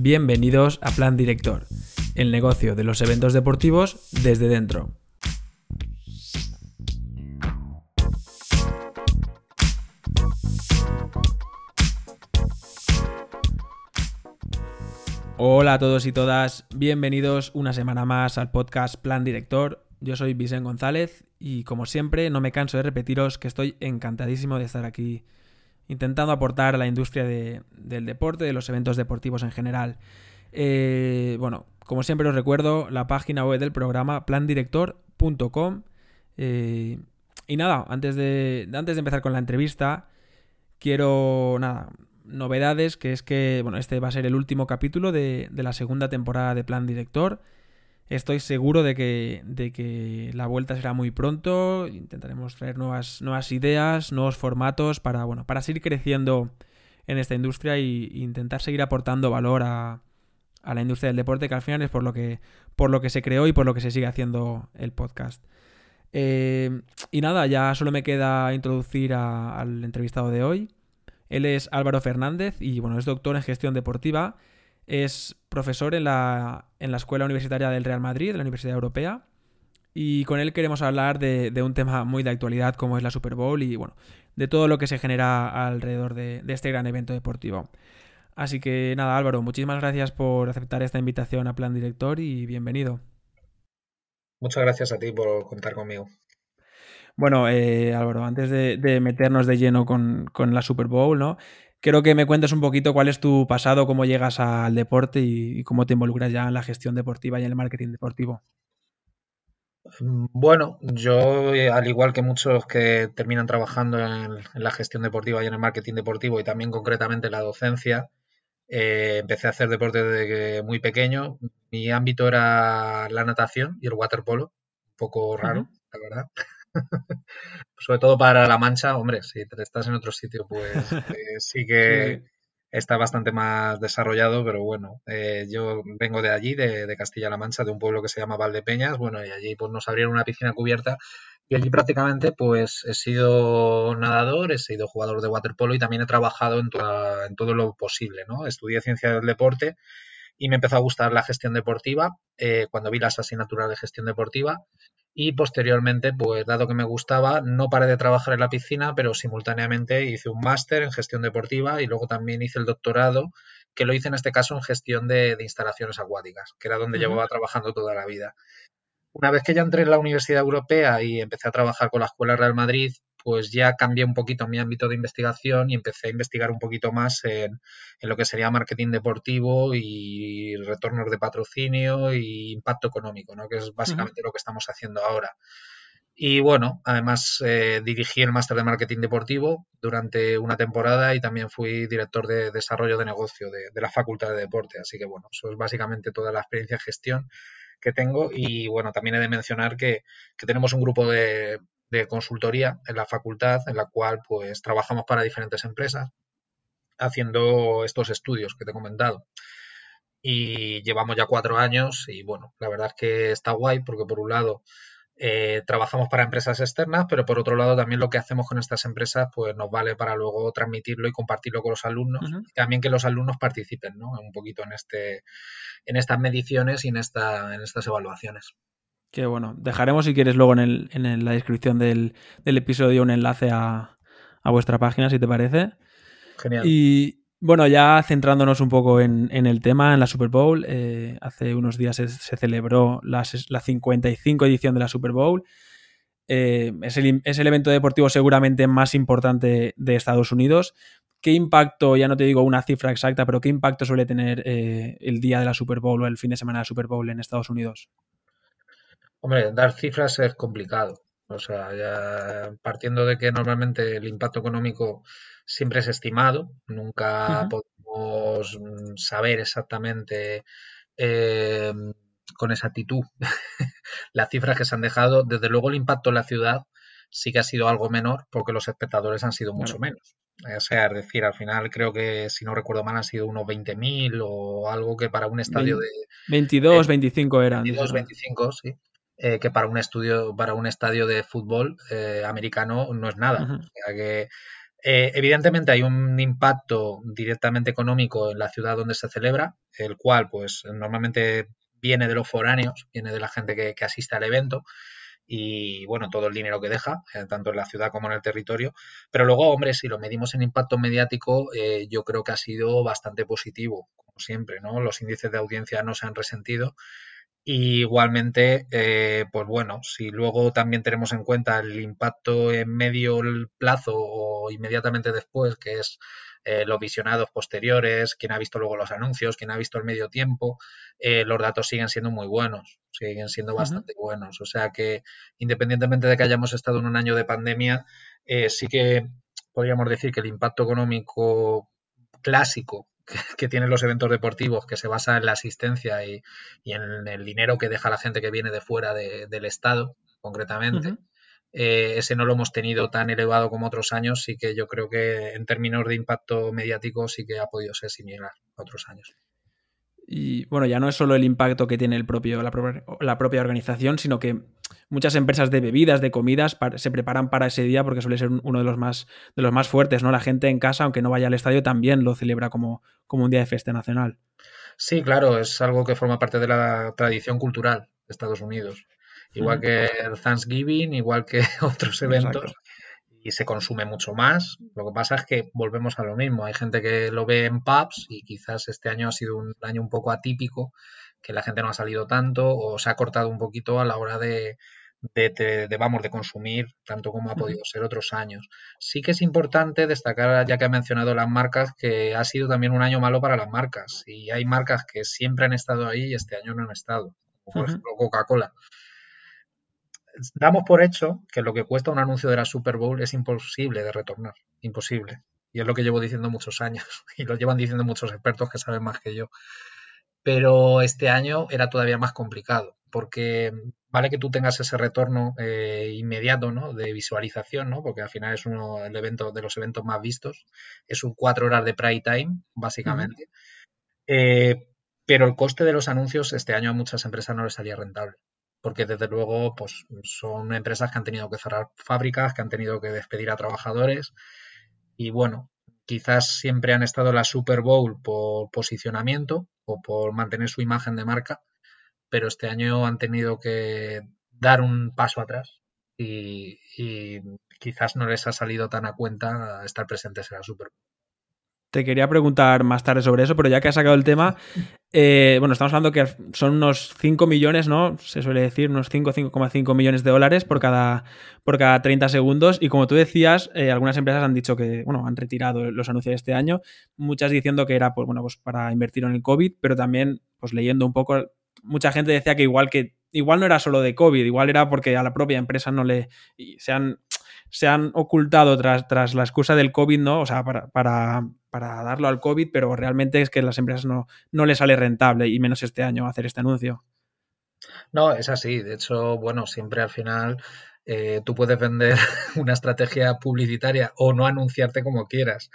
Bienvenidos a Plan Director, el negocio de los eventos deportivos desde dentro. Hola a todos y todas, bienvenidos una semana más al podcast Plan Director. Yo soy Vicente González y como siempre no me canso de repetiros que estoy encantadísimo de estar aquí intentando aportar a la industria del deporte, de los eventos deportivos en general. Eh, bueno, como siempre os recuerdo la página web del programa plandirector.com. Eh, y nada, antes de, antes de empezar con la entrevista, quiero nada, novedades, que es que, bueno, este va a ser el último capítulo de, la segunda temporada de Plan Director. Estoy seguro de que, de que la vuelta será muy pronto. Intentaremos traer nuevas, nuevas ideas, nuevos formatos para, bueno, para seguir creciendo en esta industria e intentar seguir aportando valor a, a, la industria del deporte, que al final es por lo que, por lo que se creó y por lo que se sigue haciendo el podcast. Eh, y nada, ya solo me queda introducir al entrevistado de hoy. Él es Álvaro Fernández y bueno, es doctor en gestión deportiva, es profesor en la, en la Escuela Universitaria del Real Madrid, de la Universidad Europea, y con él queremos hablar de, un tema muy de actualidad como es la Super Bowl y bueno, de todo lo que se genera alrededor de, este gran evento deportivo. Así que nada, Álvaro, muchísimas gracias por aceptar esta invitación a Plan Director y bienvenido. Muchas gracias a ti por contar conmigo. Bueno, eh, Álvaro, antes de, meternos de lleno con, la Super Bowl, ¿no? Quiero que me cuentes un poquito cuál es tu pasado, cómo llegas al deporte y, cómo te involucras ya en la gestión deportiva y en el marketing deportivo. Mm, bueno, yo, eh, al igual que muchos que terminan trabajando en, la gestión deportiva y en el marketing deportivo y también concretamente en la docencia, eh, empecé a hacer deporte desde muy pequeño. Mi ámbito era la natación y el waterpolo, un poco raro, la verdad. Sobre todo para La Mancha, hombre, si estás en otro sitio, pues eh, sí que está bastante más desarrollado, pero bueno, eh, yo vengo de allí, de, Castilla-La Mancha, de un pueblo que se llama Valdepeñas, bueno, y allí pues nos abrieron una piscina cubierta y allí prácticamente pues he sido nadador, he sido jugador de waterpolo y también he trabajado en, en todo lo posible, ¿no? Estudié ciencia del deporte y me empezó a gustar la gestión deportiva eh, cuando vi las asignaturas de gestión deportiva y posteriormente, pues dado que me gustaba, no paré de trabajar en la piscina, pero simultáneamente hice un máster en gestión deportiva y luego también hice el doctorado, que lo hice en este caso en gestión de, instalaciones acuáticas, que era donde llevaba trabajando toda la vida. Una vez que ya entré en la Universidad Europea y empecé a trabajar con la Escuela Real Madrid, pues ya cambié un poquito mi ámbito de investigación y empecé a investigar un poquito más en, lo que sería marketing deportivo y retornos de patrocinio y impacto económico, ¿no? que es básicamente lo que estamos haciendo ahora. Y bueno, además eh, dirigí el máster de marketing deportivo durante una temporada y también fui director de desarrollo de negocio de, de, la Facultad de Deporte. Así que bueno, eso es básicamente toda la experiencia en gestión que tengo. Y bueno, también he de mencionar que, que tenemos un grupo de, de consultoría en la facultad en la cual pues trabajamos para diferentes empresas haciendo estos estudios que te he comentado. Y llevamos ya cuatro años y bueno, la verdad es que está guay porque por un lado eh, trabajamos para empresas externas, pero por otro lado también lo que hacemos con estas empresas pues nos vale para luego transmitirlo y compartirlo con los alumnos y también que los alumnos participen ¿no? un poquito en este en estas mediciones y en esta en estas evaluaciones. Que bueno, dejaremos si quieres luego en, en la descripción del, episodio un enlace a, vuestra página, si te parece. Genial. Y bueno, ya centrándonos un poco en, el tema, en la Super Bowl, eh, hace unos días se, celebró la, la, 55 edición de la Super Bowl. Eh, es, el, evento deportivo seguramente más importante de Estados Unidos. ¿Qué impacto, ya no te digo una cifra exacta, pero qué impacto suele tener eh, el día de la Super Bowl o el fin de semana de la Super Bowl en Estados Unidos? Hombre, dar cifras es complicado. O sea, ya partiendo de que normalmente el impacto económico siempre es estimado, nunca podemos mm, saber exactamente eh, con exactitud las cifras que se han dejado. Desde luego el impacto en la ciudad sí que ha sido algo menor porque los espectadores han sido mucho menos. O sea, es decir, al final creo que, si no recuerdo mal, han sido unos 20.000 o algo que para un estadio de... 22, 25 eran. 22, 25, sí. Eh, que para un estudio, para un estadio de fútbol eh, americano no es nada. O sea que Eh, evidentemente hay un impacto directamente económico en la ciudad donde se celebra, el cual pues normalmente viene de los foráneos, viene de la gente que, que asiste al evento y bueno, todo el dinero que deja, eh, tanto en la ciudad como en el territorio. Pero luego, hombre, si lo medimos en impacto mediático, eh, yo creo que ha sido bastante positivo, como siempre, ¿no? Los índices de audiencia no se han resentido. Y igualmente, eh, pues bueno, si luego también tenemos en cuenta el impacto en medio plazo o inmediatamente después, que es eh, los visionados posteriores, quien ha visto luego los anuncios, quien ha visto el medio tiempo, eh, los datos siguen siendo muy buenos, siguen siendo bastante buenos. O sea que independientemente de que hayamos estado en un año de pandemia, eh, sí que podríamos decir que el impacto económico clásico que, tienen los eventos deportivos, que se basa en la asistencia y, en el dinero que deja la gente que viene de fuera del Estado, concretamente, eh, ese no lo hemos tenido tan elevado como otros años, sí que yo creo que en términos de impacto mediático sí que ha podido ser similar a otros años. Y bueno, ya no es solo el impacto que tiene el propio, la, propia, organización, sino que muchas empresas de bebidas, de comidas, se preparan para ese día porque suele ser uno de los más, de los más fuertes, ¿no? La gente en casa, aunque no vaya al estadio, también lo celebra como, como un día de fiesta nacional. Sí, claro, es algo que forma parte de la tradición cultural de Estados Unidos igual que el Thanksgiving, igual que otros eventos. Y se consume mucho más. Lo que pasa es que volvemos a lo mismo. Hay gente que lo ve en pubs y quizás este año ha sido un año un poco atípico, que la gente no ha salido tanto o se ha cortado un poquito a la hora de, de, vamos, de consumir tanto como ha podido ser otros años. Sí que es importante destacar, ya que ha mencionado las marcas, que ha sido también un año malo para las marcas. Y hay marcas que siempre han estado ahí y este año no han estado, como por ejemplo Coca-Cola damos por hecho que lo que cuesta un anuncio de la Super Bowl es imposible de retornar, imposible. Y es lo que llevo diciendo muchos años y lo llevan diciendo muchos expertos que saben más que yo. Pero este año era todavía más complicado porque vale que tú tengas ese retorno eh, inmediato ¿no? de visualización, ¿no? porque al final es uno el evento, de los eventos más vistos, es un cuatro horas de prime time, básicamente. Eh, pero el coste de los anuncios este año a muchas empresas no les salía rentable porque desde luego pues, son empresas que han tenido que cerrar fábricas, que han tenido que despedir a trabajadores y bueno, quizás siempre han estado en la Super Bowl por posicionamiento o por mantener su imagen de marca, pero este año han tenido que dar un paso atrás y, y quizás no les ha salido tan a cuenta estar presentes en la Super Bowl. Te quería preguntar más tarde sobre eso, pero ya que has sacado el tema, eh, bueno, estamos hablando que son unos 5 millones, ¿no? Se suele decir, unos 5, 5,5 millones de dólares por cada, por cada 30 segundos. Y como tú decías, eh, algunas empresas han dicho que, bueno, han retirado los anuncios de este año, muchas diciendo que era, pues, bueno, pues para invertir en el COVID, pero también, pues leyendo un poco, mucha gente decía que igual que, igual no era solo de COVID, igual era porque a la propia empresa no le, se han se han ocultado tras, tras la excusa del COVID, ¿no? O sea, para, para, para, darlo al COVID, pero realmente es que a las empresas no, no les sale rentable, y menos este año, hacer este anuncio. No, es así. De hecho, bueno, siempre al final eh, tú puedes vender una estrategia publicitaria o no anunciarte como quieras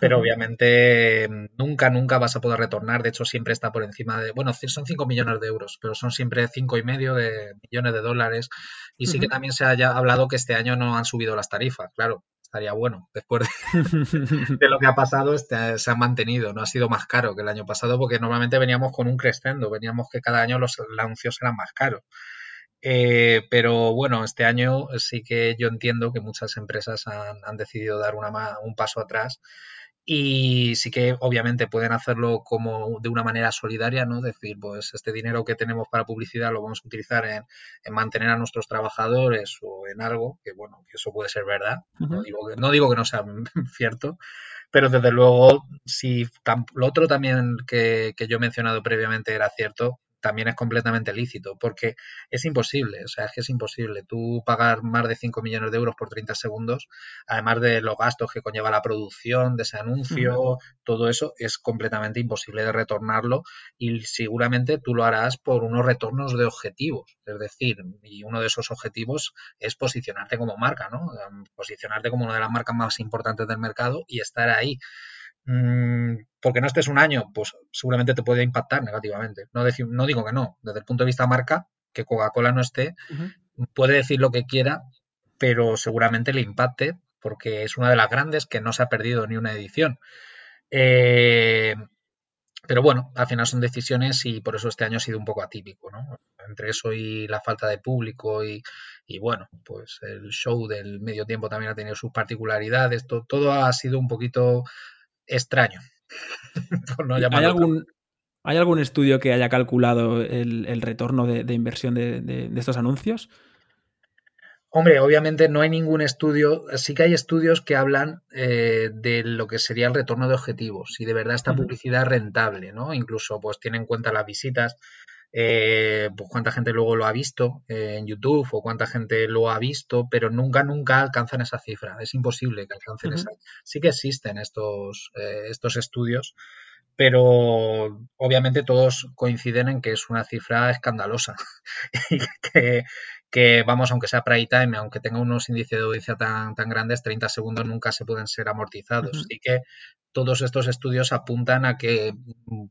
pero obviamente nunca, nunca vas a poder retornar. De hecho, siempre está por encima de, bueno, son 5 millones de euros, pero son siempre cinco y medio de millones de dólares. Y sí que también se haya hablado que este año no han subido las tarifas, claro. Estaría bueno. Después de, lo que ha pasado, este, se ha mantenido. No ha sido más caro que el año pasado, porque normalmente veníamos con un crescendo. Veníamos que cada año los anuncios eran más caros. Eh, pero bueno, este año sí que yo entiendo que muchas empresas han, han decidido dar una, un paso atrás y sí que obviamente pueden hacerlo como de una manera solidaria, ¿no? Decir, pues este dinero que tenemos para publicidad lo vamos a utilizar en, mantener a nuestros trabajadores o en algo, que bueno, que eso puede ser verdad, no, digo que, no digo que no sea cierto, pero desde luego, si lo otro también que, que yo he mencionado previamente era cierto, también es completamente lícito, porque es imposible, o sea, es que es imposible. Tú pagar más de 5 millones de euros por 30 segundos, además de los gastos que conlleva la producción de ese anuncio, todo eso es completamente imposible de retornarlo y seguramente tú lo harás por unos retornos de objetivos, es decir, y uno de esos objetivos es posicionarte como marca, ¿no? Posicionarte como una de las marcas más importantes del mercado y estar ahí. Mm, porque no estés un año, pues seguramente te puede impactar negativamente. No, no digo que no. Desde el punto de vista marca, que Coca-Cola no esté, puede decir lo que quiera, pero seguramente le impacte porque es una de las grandes que no se ha perdido ni una edición. Eh, pero bueno, al final son decisiones y por eso este año ha sido un poco atípico, ¿no? Entre eso y la falta de público y, bueno, pues el show del medio tiempo también ha tenido sus particularidades, todo, ha sido un poquito extraño. ¿Hay, algún, ¿Hay algún estudio que haya calculado el, retorno de, inversión de estos anuncios? Hombre, obviamente no hay ningún estudio, sí que hay estudios que hablan eh, de lo que sería el retorno de objetivos, si de verdad esta publicidad es rentable, ¿no? Incluso pues tiene en cuenta las visitas, eh, pues cuánta gente luego lo ha visto eh, en YouTube o cuánta gente lo ha visto, pero nunca, nunca alcanzan esa cifra, es imposible que alcancen esa. Sí que existen estos, estos estudios, pero obviamente todos coinciden en que es una cifra escandalosa y que que vamos, aunque sea prime time, aunque tenga unos índices de audiencia tan, tan grandes, 30 segundos nunca se pueden ser amortizados. Así que todos estos estudios apuntan a que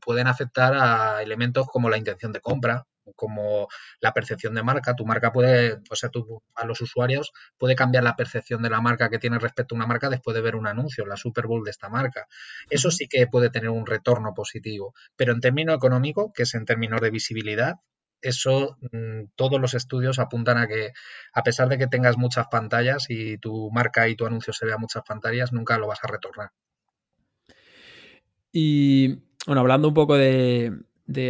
pueden afectar a elementos como la intención de compra, como la percepción de marca. Tu marca puede, o sea, tú, a los usuarios puede cambiar la percepción de la marca que tiene respecto a una marca después de ver un anuncio, la Super Bowl de esta marca. Eso sí que puede tener un retorno positivo. Pero en términos económicos, que es en términos de visibilidad, eso mm, todos los estudios apuntan a que a pesar de que tengas muchas pantallas y tu marca y tu anuncio se vea muchas pantallas, nunca lo vas a retornar. Y bueno, hablando un poco de,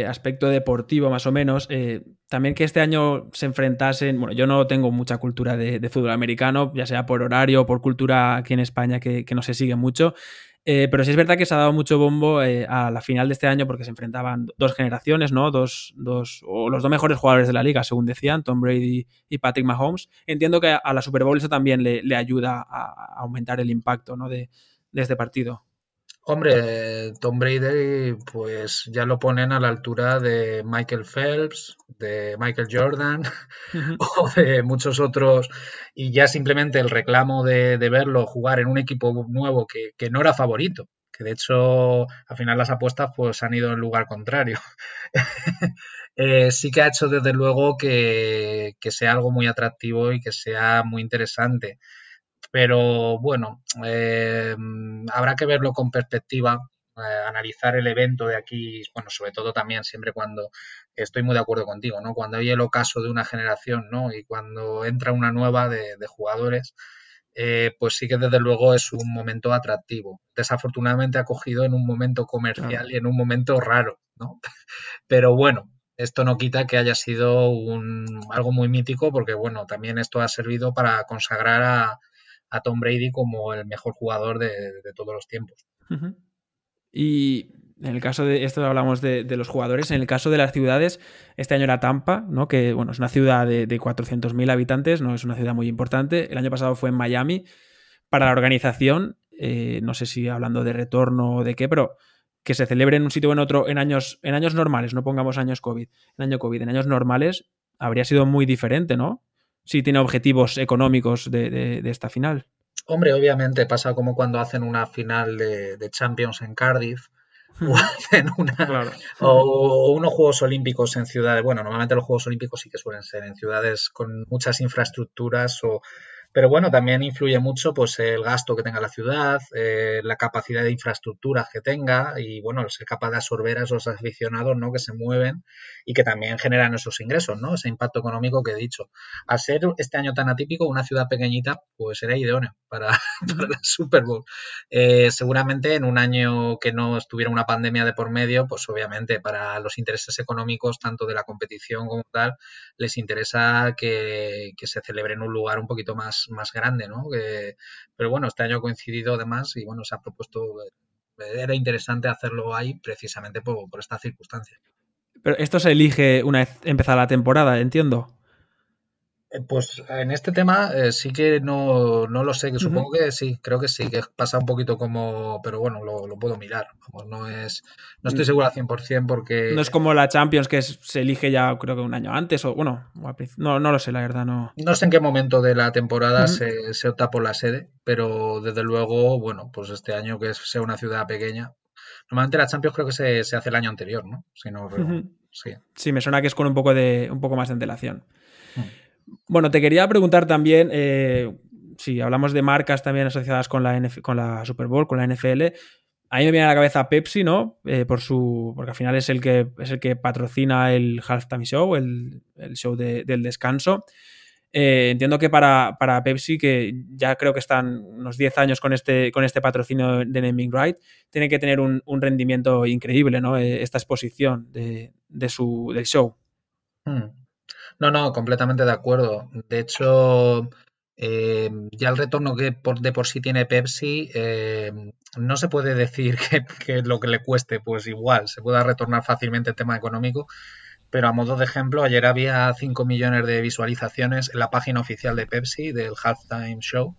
aspecto deportivo más o menos, eh, también que este año se enfrentasen, bueno, yo no tengo mucha cultura de, fútbol americano, ya sea por horario o por cultura aquí en España que, que no se sigue mucho, eh, pero sí es verdad que se ha dado mucho bombo eh, a la final de este año porque se enfrentaban dos generaciones, ¿no? Dos, dos, o los dos mejores jugadores de la liga, según decían, Tom Brady y Patrick Mahomes. Entiendo que a la Super Bowl eso también le, ayuda a, aumentar el impacto ¿no? de, de este partido. Hombre, Tom Brady, pues ya lo ponen a la altura de Michael Phelps, de Michael Jordan o de muchos otros. Y ya simplemente el reclamo de, verlo jugar en un equipo nuevo que, no era favorito, que de hecho al final las apuestas pues han ido en lugar contrario. Eh, sí que ha hecho desde luego que, que sea algo muy atractivo y que sea muy interesante pero bueno, eh, habrá que verlo con perspectiva, eh, analizar el evento de aquí, bueno, sobre todo también siempre cuando estoy muy de acuerdo contigo, ¿no? Cuando hay el ocaso de una generación, ¿no? Y cuando entra una nueva de, jugadores, eh, pues sí que desde luego es un momento atractivo. Desafortunadamente ha cogido en un momento comercial y en un momento raro, ¿no? Pero bueno, esto no quita que haya sido un, algo muy mítico porque, bueno, también esto ha servido para consagrar a, a Tom Brady como el mejor jugador de, todos los tiempos. Y en el caso de esto hablamos de, los jugadores, en el caso de las ciudades, este año era Tampa, ¿no? que bueno, es una ciudad de, de 400.000 habitantes, no es una ciudad muy importante. El año pasado fue en Miami. Para la organización, eh, no sé si hablando de retorno o de qué, pero que se celebre en un sitio o en otro en años, en años normales, no pongamos años COVID, en año COVID, en años normales, habría sido muy diferente, ¿no? Si tiene objetivos económicos de, esta final. Hombre, obviamente pasa como cuando hacen una final de, Champions en Cardiff. O, hacen una, o, unos Juegos Olímpicos en ciudades. Bueno, normalmente los Juegos Olímpicos sí que suelen ser en ciudades con muchas infraestructuras o, pero bueno, también influye mucho pues el gasto que tenga la ciudad, eh, la capacidad de infraestructuras que tenga y bueno, ser capaz de absorber a esos aficionados ¿no? que se mueven y que también generan esos ingresos, ¿no? Ese impacto económico que he dicho. Al ser este año tan atípico, una ciudad pequeñita, pues será idóneo para, para la Super Bowl. Eh, seguramente en un año que no estuviera una pandemia de por medio, pues obviamente para los intereses económicos, tanto de la competición como tal, les interesa que, que se celebre en un lugar un poquito más más, grande, ¿no? pero bueno, este año ha coincidido además y bueno, se ha propuesto, eh, era interesante hacerlo ahí precisamente por, por esta circunstancia. Pero esto se elige una vez empezada la temporada, entiendo. Eh, pues en este tema eh, sí que no, lo sé, que supongo que sí, creo que sí, que pasa un poquito como, pero bueno, lo, puedo mirar, no es, no estoy seguro al 100% porque... No es como la Champions que se elige ya creo que un año antes o bueno, no, no lo sé, la verdad, no... No sé en qué momento de la temporada se, se, opta por la sede, pero desde luego, bueno, pues este año que sea una ciudad pequeña, normalmente la Champions creo que se, hace el año anterior, ¿no? Si no, sí. sí, me suena que es con un poco, de, un poco más de antelación. Bueno, te quería preguntar también, eh, si hablamos de marcas también asociadas con la, con la Super Bowl, con la NFL, a mí me viene a la cabeza Pepsi, ¿no? Eh, por su, porque al final es el que, es el que patrocina el Halftime Show, el, show del descanso. Eh, entiendo que para, Pepsi, que ya creo que están unos 10 años con este, con este patrocinio de Naming Right, tiene que tener un, rendimiento increíble, ¿no? Eh, esta exposición de, su, del show. Hmm. No, no, completamente de acuerdo. De hecho, eh, ya el retorno que de por sí tiene Pepsi, no se puede decir que, que, lo que le cueste, pues igual, se pueda retornar fácilmente el tema económico, pero a modo de ejemplo, ayer había 5 millones de visualizaciones en la página oficial de Pepsi del Halftime Show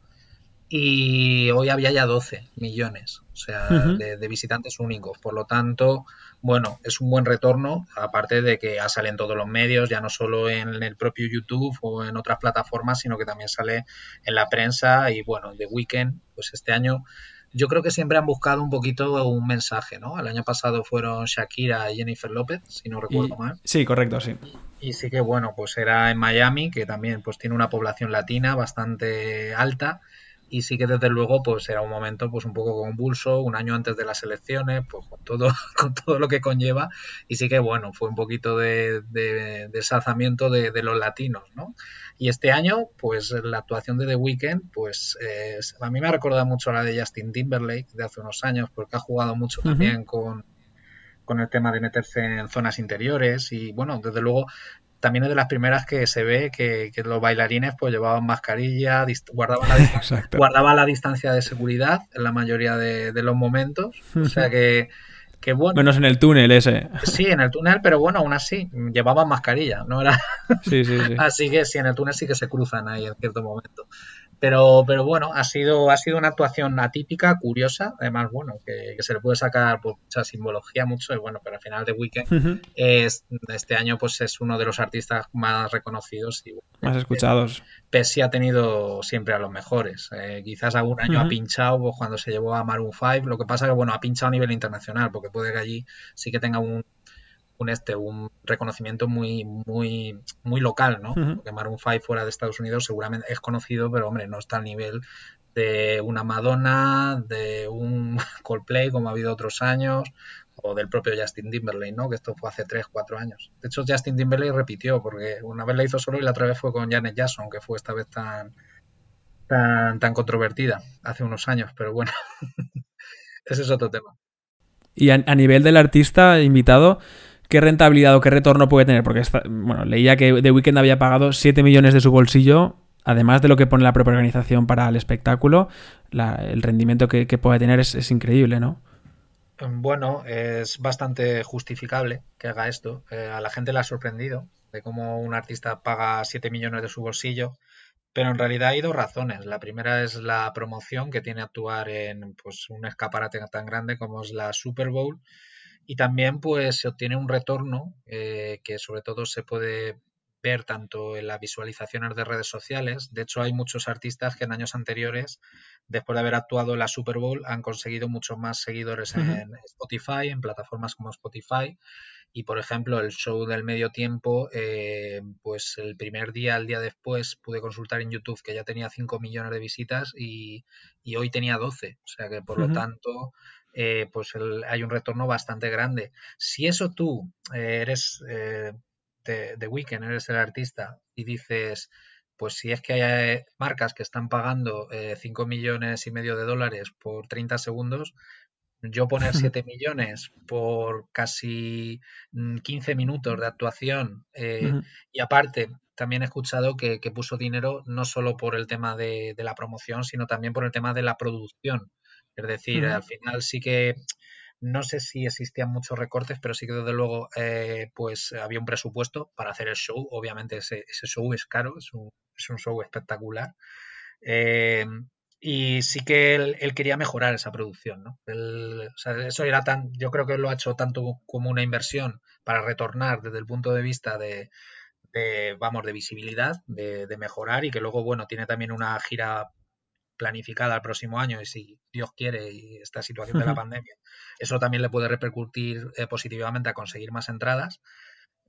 y hoy había ya 12 millones, o sea, de, visitantes únicos. Por lo tanto, bueno, es un buen retorno, aparte de que ya sale en todos los medios, ya no solo en el propio YouTube o en otras plataformas, sino que también sale en la prensa y bueno, de Weekend, pues este año yo creo que siempre han buscado un poquito un mensaje, ¿no? El año pasado fueron Shakira y Jennifer López, si no recuerdo mal. Sí, correcto, sí. Y sí que bueno, pues era en Miami, que también pues tiene una población latina bastante alta y sí que desde luego pues era un momento pues un poco convulso, un año antes de las elecciones, pues con todo, con todo lo que conlleva y sí que bueno, fue un poquito de, de, desazamiento de, los latinos, ¿no? Y este año pues la actuación de The Weeknd pues a mí me ha recordado mucho la de Justin Timberlake de hace unos años porque ha jugado mucho también con con el tema de meterse en zonas interiores y bueno, desde luego también es de las primeras que se ve que, los bailarines pues llevaban mascarilla, guardaban la, guardaban la distancia de seguridad en la mayoría de, los momentos. O sea que, que, bueno. Menos en el túnel ese. Sí, en el túnel, pero bueno, aún así, llevaban mascarilla, ¿no? Era... Sí, sí, sí. así que sí, en el túnel sí que se cruzan ahí en cierto momento. Pero, pero bueno, ha sido, ha sido una actuación atípica, curiosa, además, bueno, que, se le puede sacar por mucha simbología, mucho, y bueno, pero al final de Weekend es, este año pues es uno de los artistas más reconocidos y más escuchados. Pese ha tenido siempre a los mejores. Eh, quizás algún año ha pinchado pues, cuando se llevó a Maroon 5, lo que pasa que bueno, ha pinchado a nivel internacional, porque puede que allí sí que tenga un, un este un reconocimiento muy muy muy local, ¿no? Porque Maroon 5 fuera de Estados Unidos seguramente es conocido, pero hombre, no está al nivel de una Madonna, de un Coldplay como ha habido otros años o del propio Justin Timberlake, ¿no? Que esto fue hace 3, 4 años. De hecho, Justin Timberlake repitió porque una vez la hizo solo y la otra vez fue con Janet Jackson, que fue esta vez tan tan, tan controvertida hace unos años, pero bueno, ese es otro tema. Y a nivel del artista invitado, qué rentabilidad o qué retorno puede tener, porque bueno, leía que The Weeknd había pagado 7 millones de su bolsillo, además de lo que pone la propia organización para el espectáculo, el rendimiento que, puede tener es, increíble, ¿no? Bueno, es bastante justificable que haga esto. Eh, a la gente le ha sorprendido de cómo un artista paga 7 millones de su bolsillo, pero en realidad hay dos razones. La primera es la promoción que tiene actuar en pues, un escaparate tan grande como es la Super Bowl y también pues se obtiene un retorno eh, que sobre todo se puede ver tanto en las visualizaciones de redes sociales. De hecho, hay muchos artistas que en años anteriores, después de haber actuado en la Super Bowl, han conseguido muchos más seguidores en Spotify, en plataformas como Spotify. Y, por ejemplo, el show del medio tiempo, eh, pues el primer día, el día después, pude consultar en YouTube que ya tenía 5 millones de visitas y, hoy tenía 12. O sea que, por lo tanto, eh, pues hay un retorno bastante grande. Si eso tú eh, eres eh, de, Weekend, eres el artista y dices, pues si es que hay marcas que están pagando 5 millones y medio de dólares por 30 segundos, yo poner 7 millones por casi 15 mm, minutos de actuación y aparte también he escuchado que, puso dinero no solo por el tema de, la promoción, sino también por el tema de la producción. Es decir, al final sí que no sé si existían muchos recortes, pero sí que desde luego eh, pues había un presupuesto para hacer el show. Obviamente ese, show es caro, es un, show espectacular. Eh, y sí que él, quería mejorar esa producción, ¿no? eso era tan, yo creo que lo ha hecho tanto como una inversión para retornar desde el punto de vista de, vamos, de visibilidad, de, de, mejorar y que luego, bueno, tiene también una gira planificada al próximo año y si Dios quiere y esta situación de la pandemia, eso también le puede repercutir eh, positivamente a conseguir más entradas.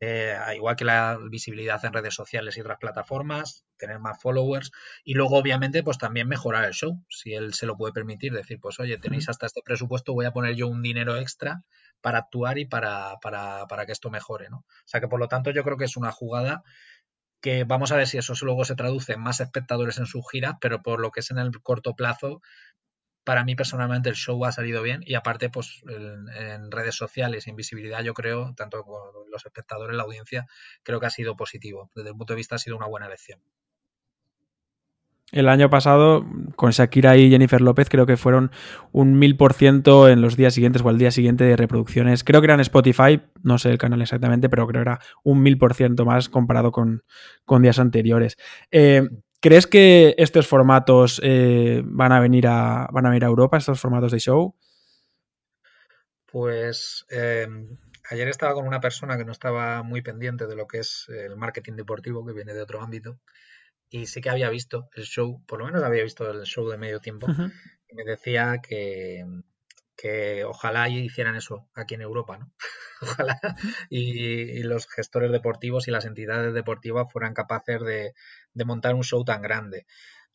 eh, igual que la visibilidad en redes sociales y otras plataformas, tener más followers y luego obviamente pues también mejorar el show, si él se lo puede permitir, decir pues oye, tenéis hasta este presupuesto, voy a poner yo un dinero extra para actuar y para, para, para que esto mejore, ¿no? O sea que por lo tanto yo creo que es una jugada que vamos a ver si eso luego se traduce en más espectadores en sus giras, pero por lo que es en el corto plazo, para mí personalmente el show ha salido bien y aparte pues en, redes sociales, en visibilidad yo creo, tanto con los espectadores, la audiencia, creo que ha sido positivo. Desde el punto de vista ha sido una buena elección. El año pasado, con Shakira y Jennifer López, creo que fueron un mil por ciento en los días siguientes o al día siguiente de reproducciones. Creo que era en Spotify, no sé el canal exactamente, pero creo que era un mil por ciento más comparado con, con días anteriores. Eh, ¿Crees que estos formatos eh, van, a venir a, van a venir a Europa, estos formatos de show? Pues em, ayer estaba con una persona que no estaba muy pendiente de lo que es el marketing deportivo, que viene de otro ámbito, y sí que había visto el show, por lo menos había visto el show de medio tiempo, y me decía que, que ojalá hicieran eso aquí en Europa, ¿no? ojalá y, los gestores deportivos y las entidades deportivas fueran capaces de, montar un show tan grande.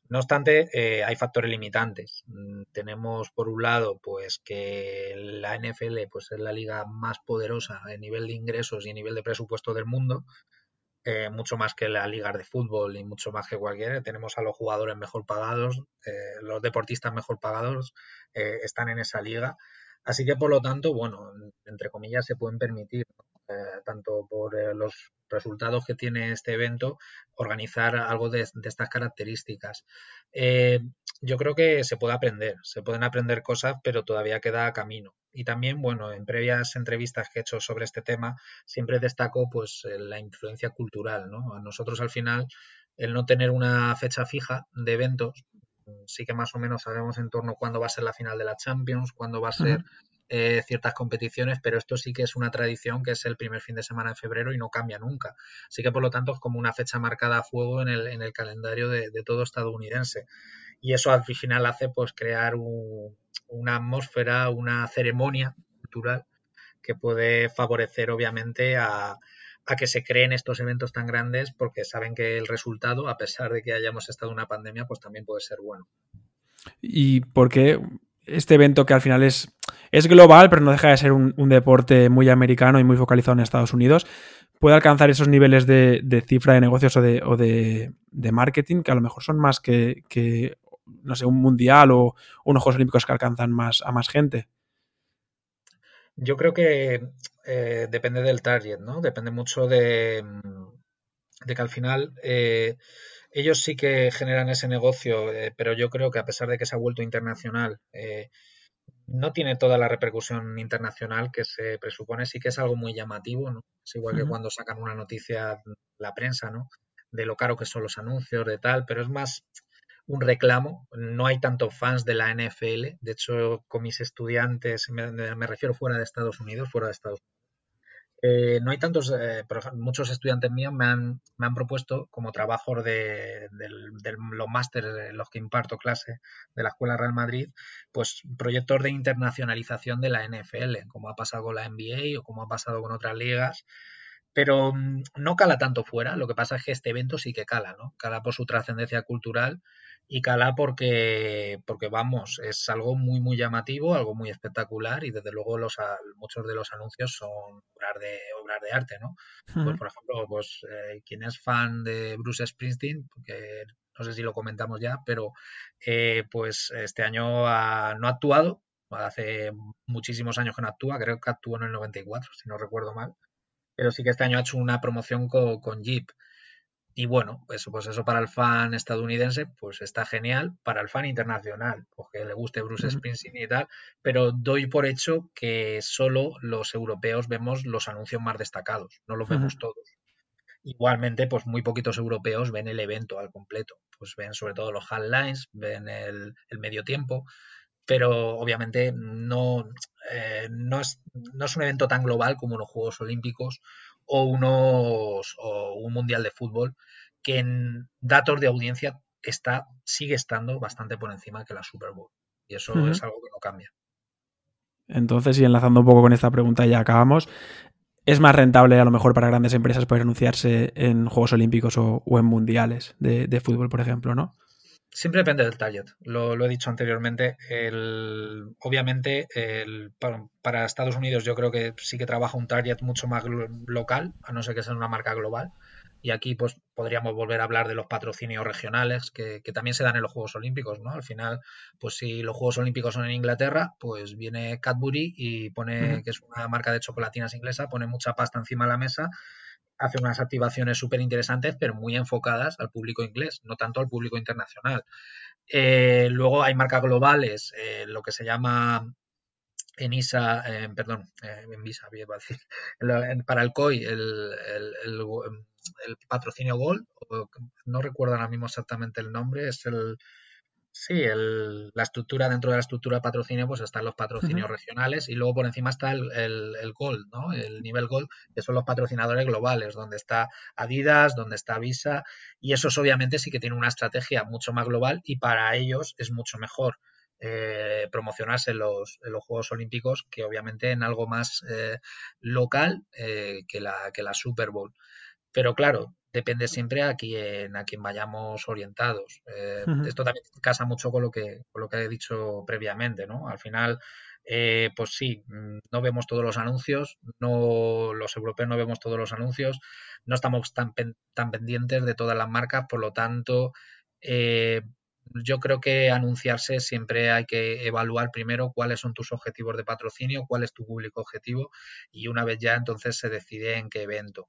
No obstante, eh, hay factores limitantes. Mm, tenemos por un lado, pues que la NFL pues, es la liga más poderosa a nivel de ingresos y a nivel de presupuesto del mundo, eh, mucho más que la liga de fútbol y mucho más que cualquiera. Tenemos a los jugadores mejor pagados, eh, los deportistas mejor pagados están en esa liga Así que, por lo tanto, bueno, entre comillas, se pueden permitir, eh, tanto por eh, los resultados que tiene este evento, organizar algo de, estas características. Eh, yo creo que se puede aprender, se pueden aprender cosas, pero todavía queda camino. Y también, bueno, en previas entrevistas que he hecho sobre este tema, siempre destaco pues la influencia cultural, ¿no? A nosotros al final, el no tener una fecha fija de eventos, sí que más o menos sabemos en torno a cuándo va a ser la final de la Champions, cuándo va a ser eh, ciertas competiciones, pero esto sí que es una tradición que es el primer fin de semana de febrero y no cambia nunca. Así que por lo tanto es como una fecha marcada a fuego en el, en el calendario de, todo estadounidense. Y eso al final hace pues crear una atmósfera, una ceremonia cultural que puede favorecer obviamente a, a que se creen estos eventos tan grandes porque saben que el resultado, a pesar de que hayamos estado en una pandemia, pues también puede ser bueno. ¿Y por qué este evento que al final es, es global, pero no deja de ser un, deporte muy americano y muy focalizado en Estados Unidos, puede alcanzar esos niveles de, cifra de negocios o, de, marketing que a lo mejor son más que, no sé, un mundial o unos Juegos Olímpicos que alcanzan más a más gente? Yo creo que eh, depende del target, ¿no? Depende mucho de, que al final eh, ellos sí que generan ese negocio, eh, pero yo creo que a pesar de que se ha vuelto internacional, no tiene toda la repercusión internacional que se presupone, sí que es algo muy llamativo, ¿no? Es igual que cuando sacan una noticia la prensa, ¿no? De lo caro que son los anuncios, de tal, pero es más un reclamo. No hay tantos fans de la NFL. De hecho, con mis estudiantes, me, refiero fuera de Estados Unidos, fuera de Estados Unidos. Eh, no hay tantos, eh, muchos estudiantes míos me han, me han propuesto como trabajo de, los másteres los que imparto clase de la Escuela Real Madrid, pues proyectos de internacionalización de la NFL, como ha pasado con la NBA o como ha pasado con otras ligas pero mm, no cala tanto fuera. Lo que pasa es que este evento sí que cala, ¿no? Cala por su trascendencia cultural y cala porque, porque vamos, es algo muy, muy llamativo, algo muy espectacular y desde luego los, muchos de los anuncios son obras de, obras de arte, ¿no? Pues, por ejemplo, pues eh, quien es fan de Bruce Springsteen, porque no sé si lo comentamos ya, pero eh, pues este año no ha actuado, hace muchísimos años que no actúa, creo que actuó en el 94, si no recuerdo mal, pero sí que este año ha hecho una promoción con, con Jeep. Y bueno, eso, pues eso para el fan estadounidense, pues está genial. Para el fan internacional, pues que le guste Bruce Springsteen y tal, pero doy por hecho que solo los europeos vemos los anuncios más destacados, no los vemos todos. Igualmente, pues muy poquitos europeos ven el evento al completo. Pues ven sobre todo los headlines, ven el, medio tiempo, pero obviamente no, eh, no, es, no es un evento tan global como los Juegos Olímpicos o, unos, o un mundial de fútbol que en datos de audiencia está, sigue estando bastante por encima que la Super Bowl. Y eso es algo que no cambia. Entonces, y enlazando un poco con esta pregunta, ya acabamos. es más rentable a lo mejor para grandes empresas poder anunciarse en Juegos Olímpicos o, en Mundiales de, fútbol, por ejemplo, ¿no? Siempre depende del target. Lo, he dicho anteriormente. obviamente, para, Estados Unidos yo creo que sí que trabaja un target mucho más local, a no ser que sea una marca global. Y aquí pues podríamos volver a hablar de los patrocinios regionales que, también se dan en los Juegos Olímpicos, ¿no? Al final, pues si los Juegos Olímpicos son en Inglaterra, pues viene Cadbury y pone, que es una marca de chocolatinas inglesa, pone mucha pasta encima de la mesa, hace unas activaciones súper interesantes, pero muy enfocadas al público inglés, no tanto al público internacional. Eh, luego hay marcas globales, eh, lo que se llama en ISA, eh, perdón, en Visa, decir, para el COI, el, el patrocinio Gold, no recuerdo ahora mismo exactamente el nombre, es el, Sí, el, la estructura, dentro de la estructura de patrocinio, pues están los patrocinios regionales y luego por encima está el, el, Gold, ¿no? El nivel Gold, que son los patrocinadores globales, donde está Adidas, donde está Visa, y esos obviamente sí que tienen una estrategia mucho más global y para ellos es mucho mejor eh, promocionarse en los, en los, Juegos Olímpicos que obviamente en algo más eh, local eh, que, la, que la Super Bowl. Pero claro, depende siempre a quien, a quien vayamos orientados. Eh, esto también casa mucho con lo, que, con lo que he dicho previamente, ¿no? Al final, eh, pues sí, mm, no vemos todos los anuncios, no los europeos no vemos todos los anuncios, no estamos tan, tan pendientes de todas las marcas, por lo tanto, eh, yo creo que anunciarse siempre hay que evaluar primero cuáles son tus objetivos de patrocinio, cuál es tu público objetivo y una vez ya entonces se decide en qué evento.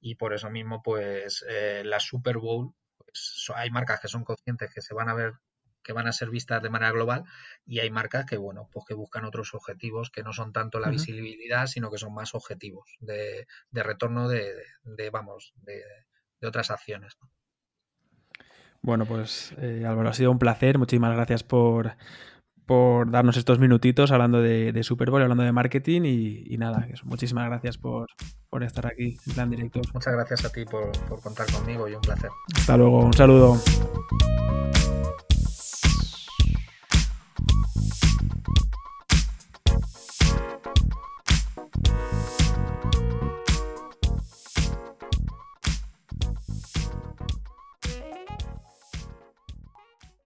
Y por eso mismo pues eh, la Super Bowl pues, hay marcas que son conscientes que se van a ver que van a ser vistas de manera global y hay marcas que bueno pues que buscan otros objetivos que no son tanto la visibilidad sino que son más objetivos de, retorno de, vamos de, otras acciones bueno, pues eh, Álvaro, ha sido un placer. Muchísimas gracias por, por darnos estos minutitos hablando de, de, Super Bowl, hablando de marketing y, nada, muchísimas gracias por, por, estar aquí en plan directo. Muchas gracias a ti por, por contar conmigo y un placer. Hasta luego, un saludo.